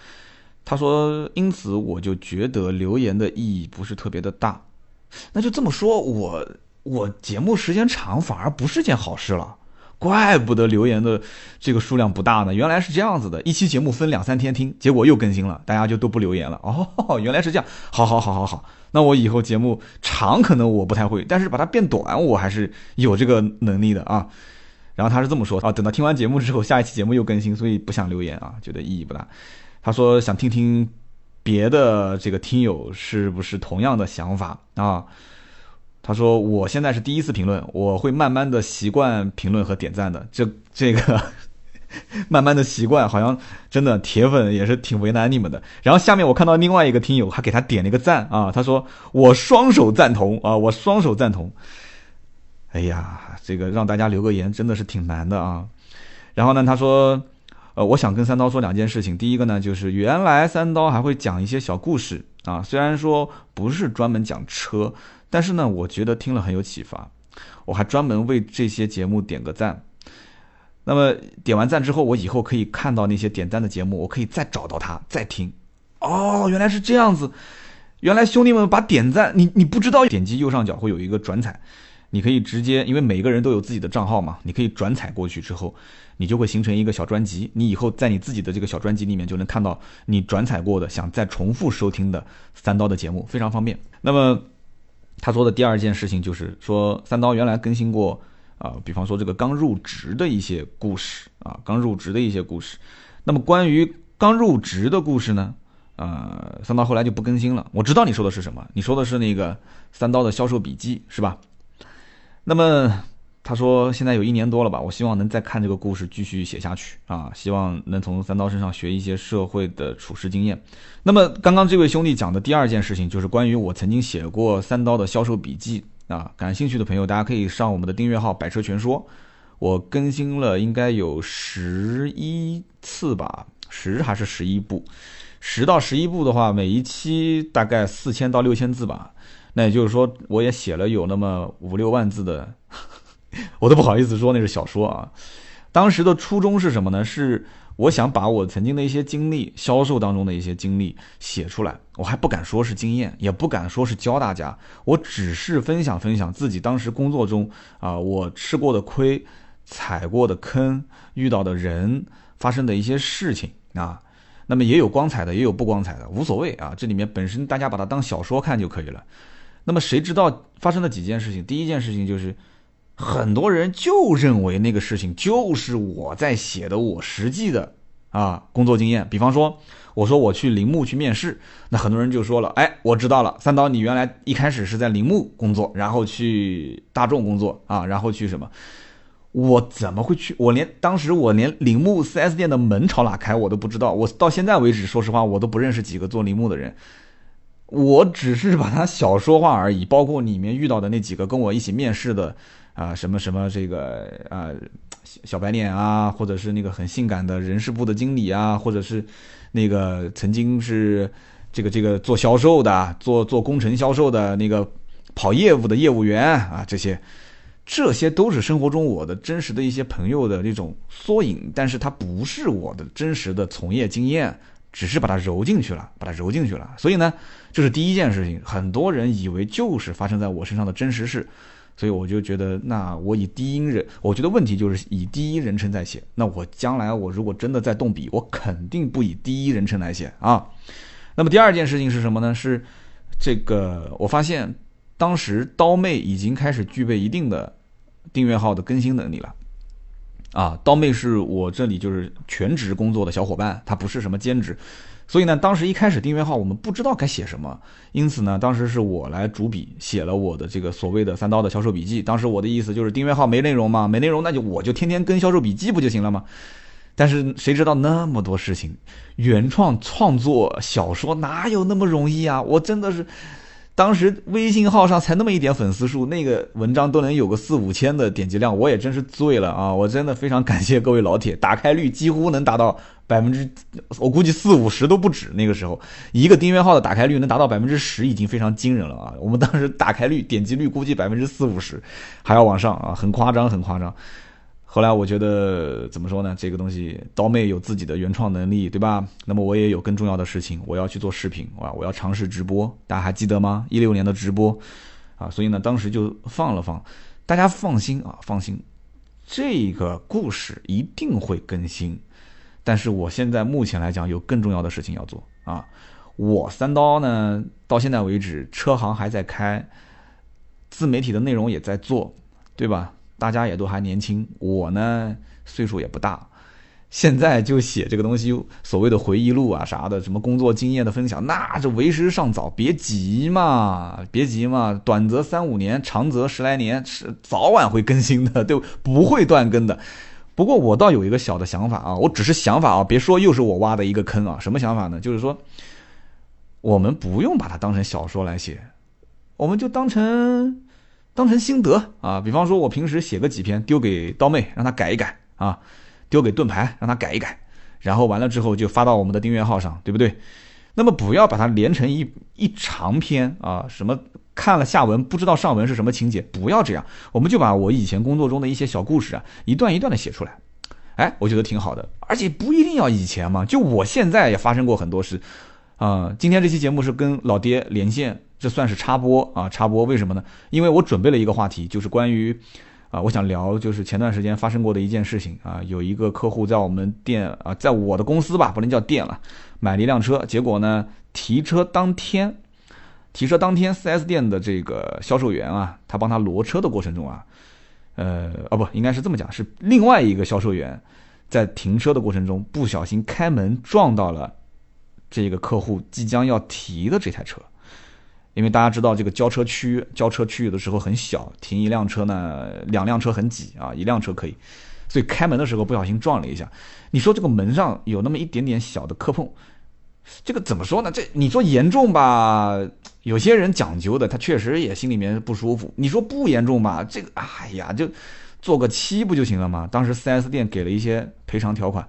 他说，因此我就觉得留言的意义不是特别的大。那就这么说，我我节目时间长反而不是件好事了。怪不得留言的这个数量不大呢，原来是这样子的，一期节目分两三天听，结果又更新了，大家就都不留言了。哦，[laughs] 原来是这样，好好好好好，那我以后节目长可能我不太会，但是把它变短我还是有这个能力的啊。然后他是这么说啊，等到听完节目之后，下一期节目又更新，所以不想留言啊，觉得意义不大。他说想听听别的这个听友是不是同样的想法啊。他说：“我现在是第一次评论，我会慢慢的习惯评论和点赞的。这这个 [laughs] 慢慢的习惯，好像真的铁粉也是挺为难你们的。然后下面我看到另外一个听友还给他点了一个赞啊，他说我双手赞同啊，我双手赞同。哎呀，这个让大家留个言真的是挺难的啊。然后呢，他说，呃，我想跟三刀说两件事情。第一个呢，就是原来三刀还会讲一些小故事啊，虽然说不是专门讲车，但是呢，我觉得听了很有启发。我还专门为这些节目点个赞。那么点完赞之后，我以后可以看到那些点赞的节目，我可以再找到它再听。哦，原来是这样子。原来兄弟们把点赞，你你不知道，点击右上角会有一个转采，你可以直接，因为每个人都有自己的账号嘛，你可以转采过去之后，你就会形成一个小专辑，你以后在你自己的这个小专辑里面就能看到你转采过的，想再重复收听的三刀的节目，非常方便。那么他说的第二件事情就是说，三刀原来更新过啊，比方说这个刚入职的一些故事啊，刚入职的一些故事。那么关于刚入职的故事呢？呃，三刀后来就不更新了。我知道你说的是什么，你说的是那个三刀的销售笔记是吧？那么他说现在有一年多了吧，我希望能再看这个故事继续写下去啊，希望能从三刀身上学一些社会的处事经验。那么刚刚这位兄弟讲的第二件事情就是关于我曾经写过三刀的销售笔记啊，感兴趣的朋友大家可以上我们的订阅号“百车全说”，我更新了应该有十一次吧，十还是十一部。十到十一部的话，每一期大概四千到六千字吧。那也就是说，我也写了有那么五六万字的，[laughs] 我都不好意思说那是小说啊。当时的初衷是什么呢？是我想把我曾经的一些经历，销售当中的一些经历写出来。我还不敢说是经验，也不敢说是教大家，我只是分享分享自己当时工作中啊，我吃过的亏、踩过的坑、遇到的人、发生的一些事情啊。那么也有光彩的，也有不光彩的，无所谓啊。这里面本身大家把它当小说看就可以了。那么谁知道发生了几件事情？第一件事情就是，很多人就认为那个事情就是我在写的，我实际的啊工作经验。比方说，我说我去铃木去面试，那很多人就说了，[laughs] 哎，我知道了，三刀，你原来一开始是在铃木工作，然后去大众工作啊，然后去什么？我怎么会去？我连当时我连铃木 4S 店的门朝哪开我都不知道。我到现在为止，说实话，我都不认识几个做铃木的人。我只是把它小说化而已。包括里面遇到的那几个跟我一起面试的啊，什么什么这个啊小白脸啊，或者是那个很性感的人事部的经理啊，或者是那个曾经是这个这个做销售的、做做工程销售的那个跑业务的业务员啊，这些。这些都是生活中我的真实的一些朋友的那种缩影，但是它不是我的真实的从业经验，只是把它揉进去了，把它揉进去了。所以呢，这是第一件事情。很多人以为就是发生在我身上的真实事，所以我就觉得，那我以第一人，我觉得问题就是以第一人称在写。那我将来我如果真的在动笔，我肯定不以第一人称来写啊。那么第二件事情是什么呢？是这个，我发现。当时刀妹已经开始具备一定的订阅号的更新能力了，啊，刀妹是我这里就是全职工作的小伙伴，她不是什么兼职，所以呢，当时一开始订阅号我们不知道该写什么，因此呢，当时是我来主笔写了我的这个所谓的三刀的销售笔记。当时我的意思就是订阅号没内容嘛，没内容那就我就天天跟销售笔记不就行了吗？但是谁知道那么多事情，原创创作小说哪有那么容易啊？我真的是。当时微信号上才那么一点粉丝数，那个文章都能有个四五千的点击量，我也真是醉了啊！我真的非常感谢各位老铁，打开率几乎能达到百分之，我估计四五十都不止。那个时候，一个订阅号的打开率能达到百分之十，已经非常惊人了啊！我们当时打开率、点击率估计百分之四五十，还要往上啊，很夸张，很夸张。后来我觉得怎么说呢？这个东西刀妹有自己的原创能力，对吧？那么我也有更重要的事情，我要去做视频啊，我要尝试直播，大家还记得吗？一六年的直播啊，所以呢，当时就放了放。大家放心啊，放心，这个故事一定会更新。但是我现在目前来讲有更重要的事情要做啊。我三刀呢，到现在为止车行还在开，自媒体的内容也在做，对吧？大家也都还年轻，我呢岁数也不大，现在就写这个东西，所谓的回忆录啊啥的，什么工作经验的分享，那这为时尚早，别急嘛，别急嘛，短则三五年，长则十来年，是早晚会更新的，对，不会断更的。不过我倒有一个小的想法啊，我只是想法啊，别说又是我挖的一个坑啊，什么想法呢？就是说，我们不用把它当成小说来写，我们就当成。当成心得啊。比方说，我平时写个几篇丢给刀妹，让她改一改啊；丢给盾牌，让她改一改。然后完了之后就发到我们的订阅号上，对不对？那么不要把它连成一一长篇啊，什么看了下文不知道上文是什么情节，不要这样。我们就把我以前工作中的一些小故事啊，一段一段的写出来。哎，我觉得挺好的，而且不一定要以前嘛，就我现在也发生过很多事啊。今天这期节目是跟老爹连线，这算是插播啊，插播为什么呢？因为我准备了一个话题，就是关于。啊，我想聊就是前段时间发生过的一件事情啊，有一个客户在我们店啊，在我的公司吧，不能叫店了，买了一辆车，结果呢，提车当天，提车当天，4S 店的这个销售员啊，他帮他挪车的过程中啊，呃，哦不，应该是这么讲，是另外一个销售员在停车的过程中不小心开门撞到了这个客户即将要提的这台车。因为大家知道这个交车区，交车区域的时候很小，停一辆车呢，两辆车很挤啊，一辆车可以，所以开门的时候不小心撞了一下。你说这个门上有那么一点点小的磕碰，这个怎么说呢？这你说严重吧，有些人讲究的，他确实也心里面不舒服。你说不严重吧，这个哎呀，就做个漆不就行了吗？当时 4S 店给了一些赔偿条款。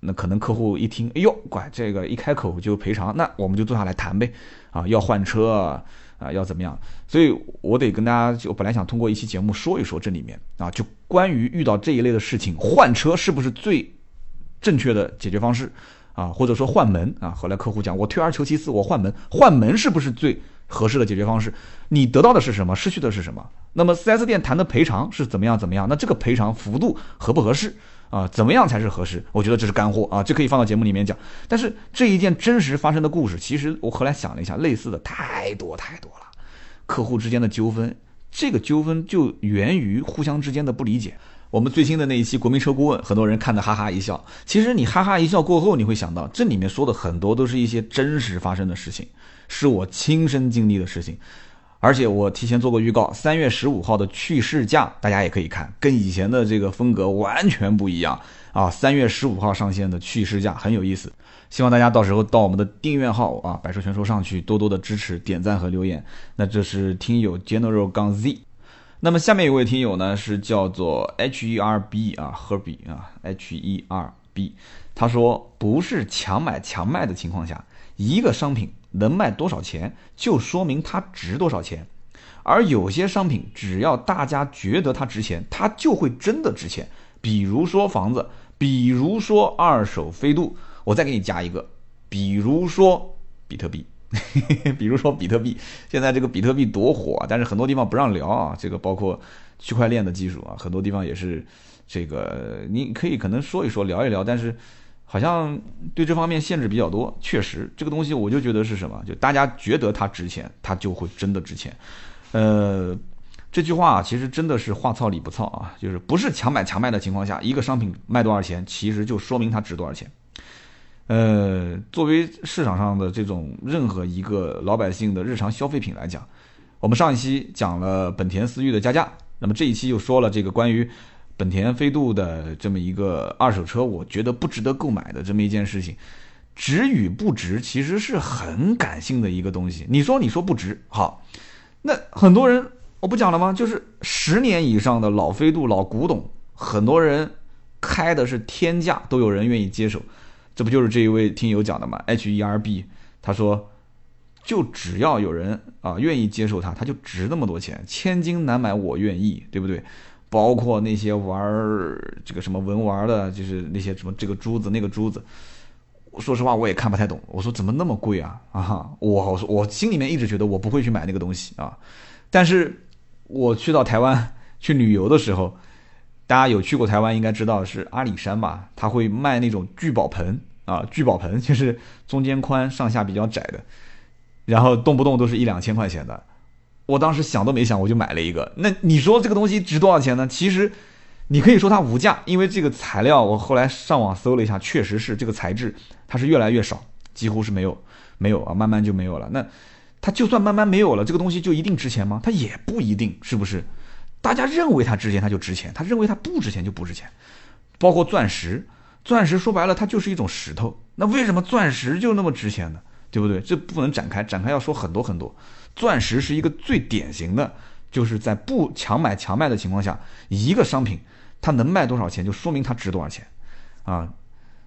那可能客户一听，哎呦，乖，这个一开口就赔偿，那我们就坐下来谈呗，啊，要换车啊，要怎么样？所以我得跟大家，就本来想通过一期节目说一说这里面啊，就关于遇到这一类的事情，换车是不是最正确的解决方式啊？或者说换门啊？后来客户讲，我退而求其次，我换门，换门是不是最合适的解决方式？你得到的是什么？失去的是什么？那么 4S 店谈的赔偿是怎么样？怎么样？那这个赔偿幅度合不合适？啊，怎么样才是合适？我觉得这是干货啊，这可以放到节目里面讲。但是这一件真实发生的故事，其实我后来想了一下，类似的太多太多了。客户之间的纠纷，这个纠纷就源于互相之间的不理解。我们最新的那一期国民车顾问，很多人看的哈哈一笑。其实你哈哈一笑过后，你会想到这里面说的很多都是一些真实发生的事情，是我亲身经历的事情。而且我提前做过预告，三月十五号的去试驾，大家也可以看，跟以前的这个风格完全不一样啊！三月十五号上线的去试驾很有意思，希望大家到时候到我们的订阅号啊，百车全说上去多多的支持、点赞和留言。那这是听友 General 杠 Z，那么下面一位听友呢是叫做 H E R B 啊，Herb 啊，H E R B，他说不是强买强卖的情况下，一个商品。能卖多少钱，就说明它值多少钱。而有些商品，只要大家觉得它值钱，它就会真的值钱。比如说房子，比如说二手飞度，我再给你加一个，比如说比特币，[laughs] 比如说比特币。现在这个比特币多火，但是很多地方不让聊啊。这个包括区块链的技术啊，很多地方也是这个，你可以可能说一说，聊一聊，但是。好像对这方面限制比较多，确实这个东西我就觉得是什么，就大家觉得它值钱，它就会真的值钱。呃，这句话其实真的是话糙理不糙啊，就是不是强买强卖的情况下，一个商品卖多少钱，其实就说明它值多少钱。呃，作为市场上的这种任何一个老百姓的日常消费品来讲，我们上一期讲了本田思域的加价，那么这一期又说了这个关于。本田飞度的这么一个二手车，我觉得不值得购买的这么一件事情，值与不值其实是很感性的一个东西。你说你说不值，好，那很多人我不讲了吗？就是十年以上的老飞度老古董，很多人开的是天价，都有人愿意接手。这不就是这一位听友讲的吗？H E R B，他说，就只要有人啊愿意接受它，它就值那么多钱，千金难买我愿意，对不对？包括那些玩这个什么文玩的，就是那些什么这个珠子那个珠子，说实话我也看不太懂。我说怎么那么贵啊？啊，我我心里面一直觉得我不会去买那个东西啊。但是我去到台湾去旅游的时候，大家有去过台湾应该知道是阿里山吧？他会卖那种聚宝盆啊，聚宝盆就是中间宽上下比较窄的，然后动不动都是一两千块钱的。我当时想都没想，我就买了一个。那你说这个东西值多少钱呢？其实，你可以说它无价，因为这个材料，我后来上网搜了一下，确实是这个材质，它是越来越少，几乎是没有，没有啊，慢慢就没有了。那它就算慢慢没有了，这个东西就一定值钱吗？它也不一定，是不是？大家认为它值钱，它就值钱；他认为它不值钱，就不值钱。包括钻石，钻石说白了，它就是一种石头。那为什么钻石就那么值钱呢？对不对？这不能展开，展开要说很多很多。钻石是一个最典型的，就是在不强买强卖的情况下，一个商品它能卖多少钱，就说明它值多少钱啊。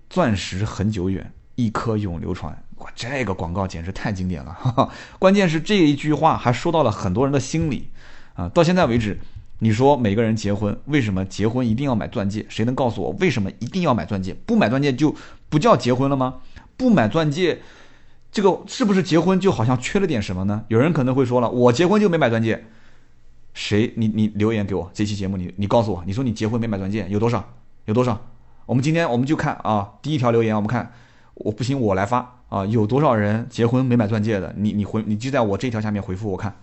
钻石恒久远，一颗永流传。哇，这个广告简直太经典了！哈哈，关键是这一句话还说到了很多人的心里啊。到现在为止，你说每个人结婚，为什么结婚一定要买钻戒？谁能告诉我为什么一定要买钻戒？不买钻戒就不叫结婚了吗？不买钻戒，这个是不是结婚就好像缺了点什么呢？有人可能会说了，我结婚就没买钻戒。谁？你你留言给我，这期节目你你告诉我，你说你结婚没买钻戒有多少？有多少？我们今天我们就看啊，第一条留言，我们看，我不行我来发啊，有多少人结婚没买钻戒的？你你回你就在我这条下面回复我看，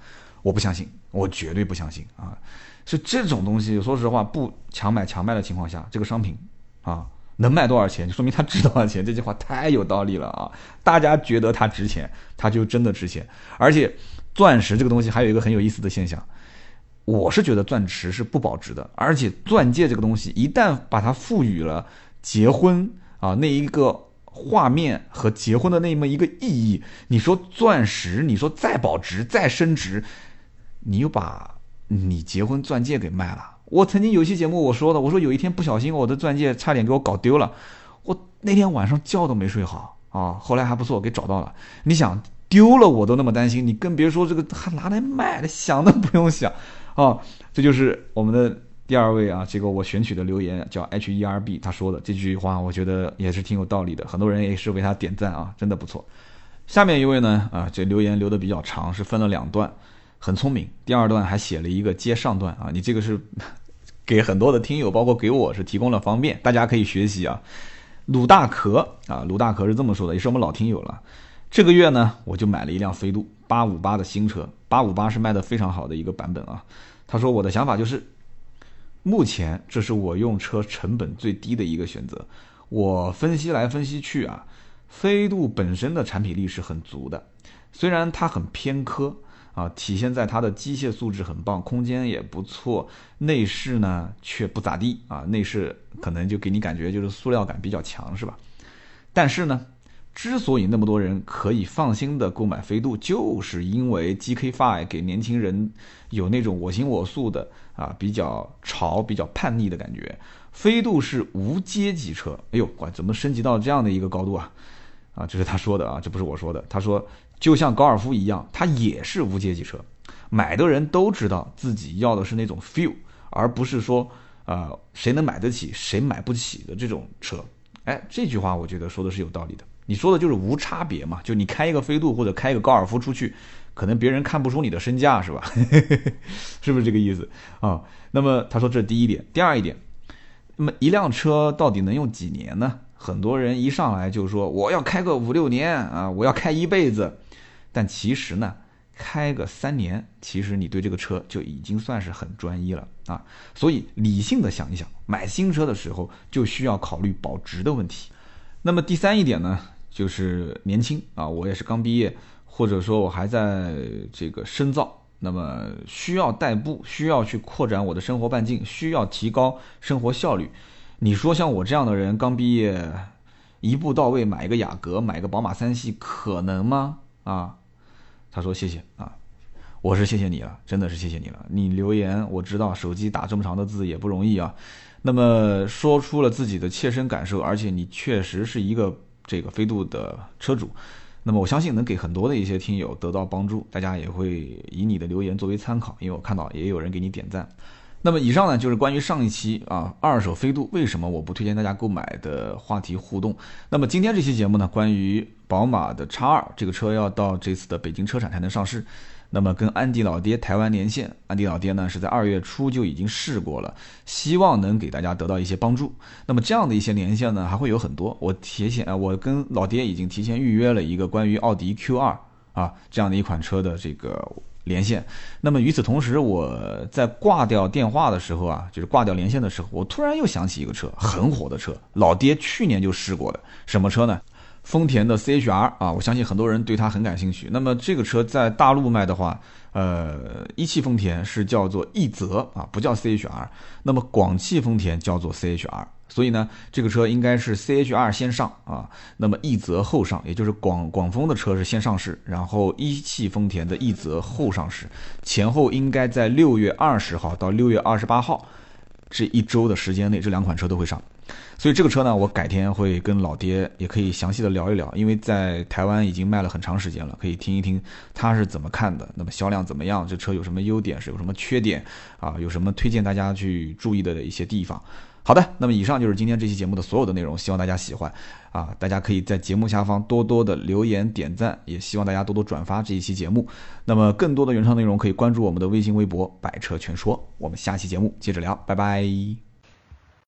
我不相信，我绝对不相信啊！是这种东西，说实话，不强买强卖的情况下，这个商品啊能卖多少钱，就说明它值多少钱。这句话太有道理了啊！大家觉得它值钱，它就真的值钱。而且钻石这个东西还有一个很有意思的现象。我是觉得钻石是不保值的，而且钻戒这个东西一旦把它赋予了结婚啊那一个画面和结婚的那么一个意义，你说钻石，你说再保值再升值，你又把你结婚钻戒给卖了。我曾经有期节目我说的，我说有一天不小心我的钻戒差点给我搞丢了，我那天晚上觉都没睡好啊，后来还不错给找到了。你想丢了我都那么担心，你更别说这个还拿来卖，想都不用想。啊，这就是我们的第二位啊，这个我选取的留言叫 H E R B，他说的这句话，我觉得也是挺有道理的，很多人也是为他点赞啊，真的不错。下面一位呢，啊，这留言留的比较长，是分了两段，很聪明。第二段还写了一个接上段啊，你这个是 [laughs] 给很多的听友，包括给我是提供了方便，大家可以学习啊。鲁大壳啊，鲁大壳是这么说的，也是我们老听友了。这个月呢，我就买了一辆飞度八五八的新车，八五八是卖的非常好的一个版本啊。他说我的想法就是，目前这是我用车成本最低的一个选择。我分析来分析去啊，飞度本身的产品力是很足的，虽然它很偏科啊，体现在它的机械素质很棒，空间也不错，内饰呢却不咋地啊，内饰可能就给你感觉就是塑料感比较强，是吧？但是呢。之所以那么多人可以放心的购买飞度，就是因为 GK5 给年轻人有那种我行我素的啊，比较潮、比较叛逆的感觉。飞度是无阶级车，哎呦，哇，怎么升级到这样的一个高度啊？啊，这是他说的啊，这不是我说的。他说，就像高尔夫一样，它也是无阶级车，买的人都知道自己要的是那种 feel，而不是说，呃，谁能买得起，谁买不起的这种车。哎，这句话我觉得说的是有道理的。你说的就是无差别嘛？就你开一个飞度或者开一个高尔夫出去，可能别人看不出你的身价是吧？[laughs] 是不是这个意思啊？那么他说这是第一点，第二一点，那么一辆车到底能用几年呢？很多人一上来就说我要开个五六年啊，我要开一辈子。但其实呢，开个三年，其实你对这个车就已经算是很专一了啊。所以理性的想一想，买新车的时候就需要考虑保值的问题。那么第三一点呢？就是年轻啊，我也是刚毕业，或者说我还在这个深造，那么需要代步，需要去扩展我的生活半径，需要提高生活效率。你说像我这样的人刚毕业，一步到位买一个雅阁，买个宝马三系，可能吗？啊，他说谢谢啊，我是谢谢你了，真的是谢谢你了。你留言我知道，手机打这么长的字也不容易啊。那么说出了自己的切身感受，而且你确实是一个。这个飞度的车主，那么我相信能给很多的一些听友得到帮助，大家也会以你的留言作为参考，因为我看到也有人给你点赞。那么以上呢就是关于上一期啊二手飞度为什么我不推荐大家购买的话题互动。那么今天这期节目呢，关于宝马的叉二这个车要到这次的北京车展才能上市。那么跟安迪老爹台湾连线，安迪老爹呢是在二月初就已经试过了，希望能给大家得到一些帮助。那么这样的一些连线呢还会有很多，我提前啊，我跟老爹已经提前预约了一个关于奥迪 Q 二啊这样的一款车的这个连线。那么与此同时，我在挂掉电话的时候啊，就是挂掉连线的时候，我突然又想起一个车，很火的车，老爹去年就试过的，什么车呢？丰田的 C H R 啊，我相信很多人对它很感兴趣。那么这个车在大陆卖的话，呃，一汽丰田是叫做奕泽啊，不叫 C H R。那么广汽丰田叫做 C H R 所以呢，这个车应该是 CHR 先上啊，那么奕泽后上，也就是广广丰的车是先上市，然后一汽丰田的奕泽后上市，前后应该在六月二十号到六月二十八号这一周的时间内，这两款车都会上。所以这个车呢，我改天会跟老爹也可以详细的聊一聊，因为在台湾已经卖了很长时间了，可以听一听他是怎么看的，那么销量怎么样，这车有什么优点，是有什么缺点啊，有什么推荐大家去注意的一些地方。好的，那么以上就是今天这期节目的所有的内容，希望大家喜欢啊！大家可以在节目下方多多的留言点赞，也希望大家多多转发这一期节目。那么更多的原创内容可以关注我们的微信微博“百车全说”。我们下期节目接着聊，拜拜。